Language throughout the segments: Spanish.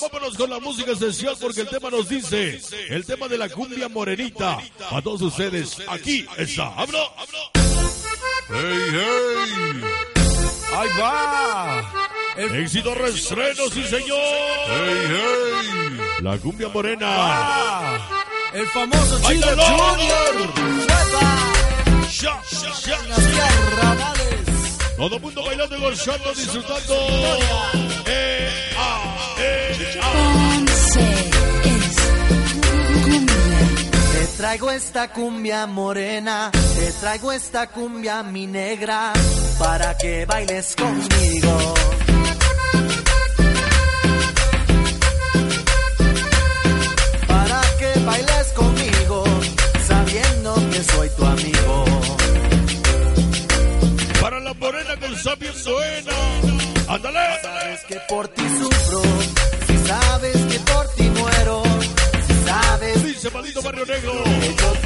vámonos con la música esencial porque el tema nos dice, el tema de la cumbia morenita. A todos ustedes, aquí está. ¡Vámonos! ¡Hey, hey! ¡Ahí va! El- Éxito restreno, sí señor. ¡Hey, hey! La cumbia morena. ¡Ah! El famoso ¡Ay, Chile! Junior. Ya, ya, carnavales. Todo mundo bailando y gozando, disfrutando. Eh, Te traigo esta cumbia morena, te traigo esta cumbia mi negra, para que bailes conmigo. Para que bailes conmigo, sabiendo que soy tu amigo. Para la morena está bien buena. ¡Ándale! Sabes que por ti maldito Barrio Negro.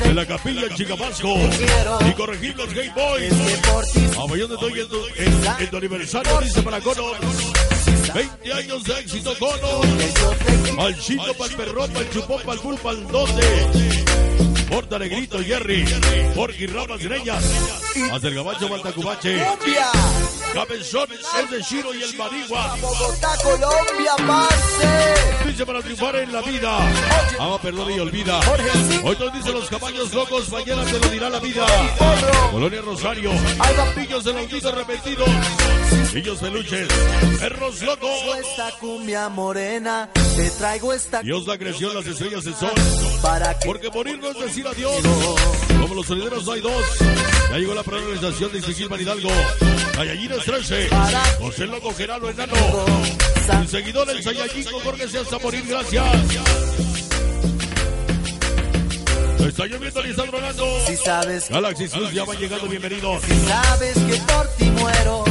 En la capilla en Chicapasco. quiero. Y corregir los Gay Boys. A mayor de estoy en tu, aniversario, dice para Conor. 20 años de éxito, Conor. que yo te quiero. Al chico, pa'l perrón, pa'l chupón, pa'l bull, pa'l donde. Porta Negrito, Jerry. Porky Ramas Greñas. Hasta el gabacho, Maltacubache. Cumbia, Cabezón, es de Shiro y el Manigua. Bogotá, Colombia, parce. Dice para triunfar en la vida. Ama, perdona y olvida. Hoy nos dicen caballos locos, mañana te lo dirá la vida. Colonia Rosario. Pillos de los arrepentidos. Pillos peluches. Perros locos. Esta cumbia morena, te traigo esta Dios la creció las estrellas del sol. para que Porque morir no es decir adiós. Como los solideros no hay dos. Ya llegó la programación de Isigilman Hidalgo. Gallallines 13. José Loco Gerardo Enano. Mi seguidor el Sayayín Jorge se hasta morir. Gracias. Está lloviendo y está tronando. si sabes, Galaxy Plus ya va llegando. Bienvenidos. si sabes que por ti muero,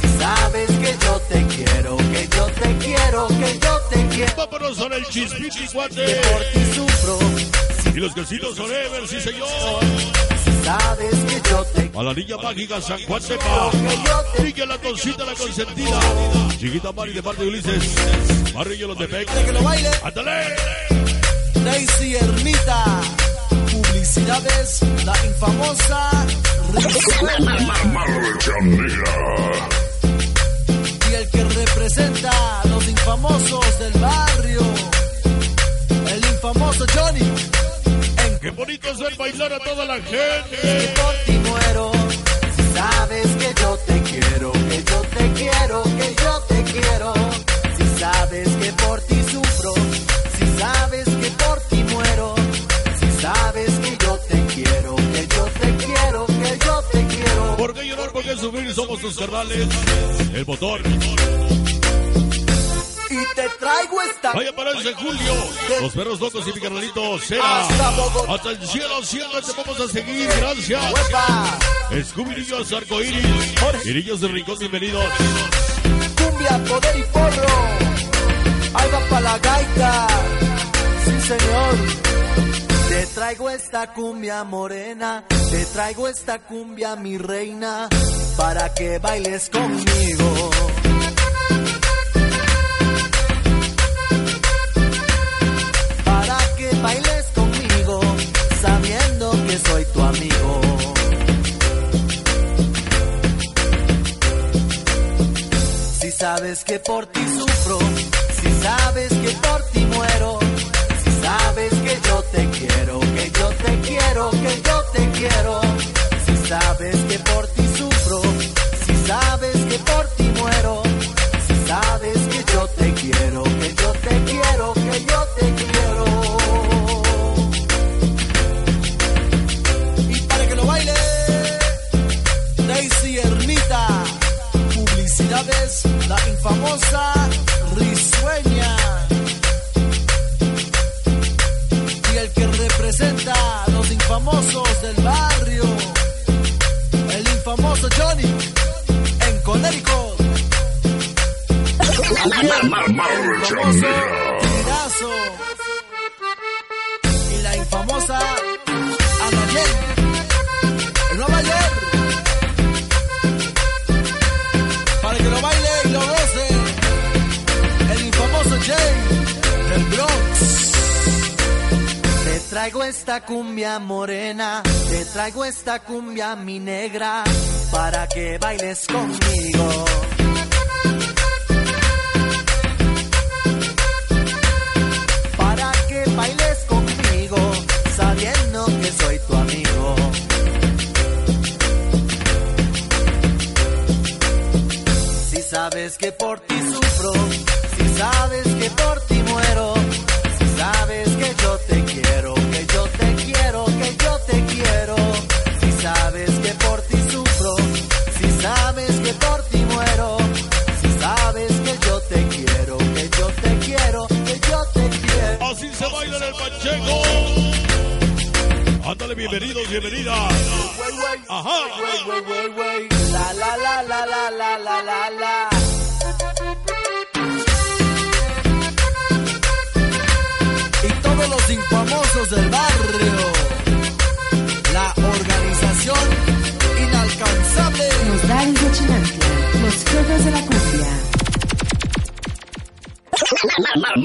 si sabes que yo te quiero, que yo te quiero, que yo te quiero, Vámonos con el chispiti que guante. por ti sufro, Y los quesitos forever, sí señor. si sabes que yo te A la niña mágica San Juan que te Sigue la cosita, la consentida. Chiquita Mari de parte de Ulises. Barrio los de Pec. que lo baile, ¡Ándale! Daisy Ermita, la infamosa Marcha Negra. y el que representa a los infamosos del barrio, el infamoso Johnny, en ¡Qué bonito es ver bailar a toda la gente! ¿Por qué llorar? ¿Por qué sufrir? Somos tus carnales. El motor. Y te traigo esta Vaya para ese Julio. Los perros locos y mi carnalito Cera. Hasta el cielo siempre te vamos a seguir. Gracias. Niños Arcoíris. Niños de Rincón, bienvenidos. cumbia, poder y porro. Ahí va pa' la gaita. Sí, señor. Te traigo esta cumbia morena, te traigo esta cumbia mi reina, para que bailes conmigo. Para que bailes conmigo, sabiendo que soy tu amigo. Si sabes que por ti sufro, si sabes que por ti muero, te quiero, que yo te quiero. Si sabes que por ti sufro, si sabes que por ti muero, si sabes que yo te quiero, que yo te quiero, que yo te quiero. Y para que lo baile, Daisy Ermita, publicidades, la infamosa Risueña. Y el que representa famoso Johnny en Connecticut. Y la infamosa Anayel en Nueva York. Para que lo baile y lo goce, el infamoso Jay del Bronx. Te traigo esta cumbia morena, te traigo esta cumbia mi negra para que bailes conmigo. Así se baila en el Pacheco. Ándale, bienvenidos, bienvenidas. Ajá. La la la la la la la la la. y todos los infamosos del barrio.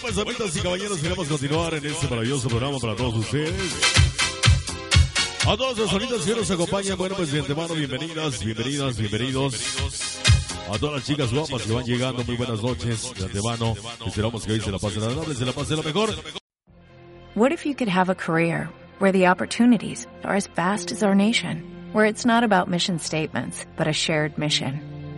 Bueno, pues, amigas y caballeros, queremos continuar en este maravilloso programa para todos ustedes. A todos los sonidos que nos acompañan, bueno, pues de antemano, bienvenidas, bienvenidas, bienvenidos. A todas las chicas guapas que van llegando, muy buenas noches. De antemano, esperamos que hoy se la pasen agradable, se la pasen lo mejor. What if you could have a career where the opportunities are as vast as our nation, where it's not about mission statements, but a shared mission?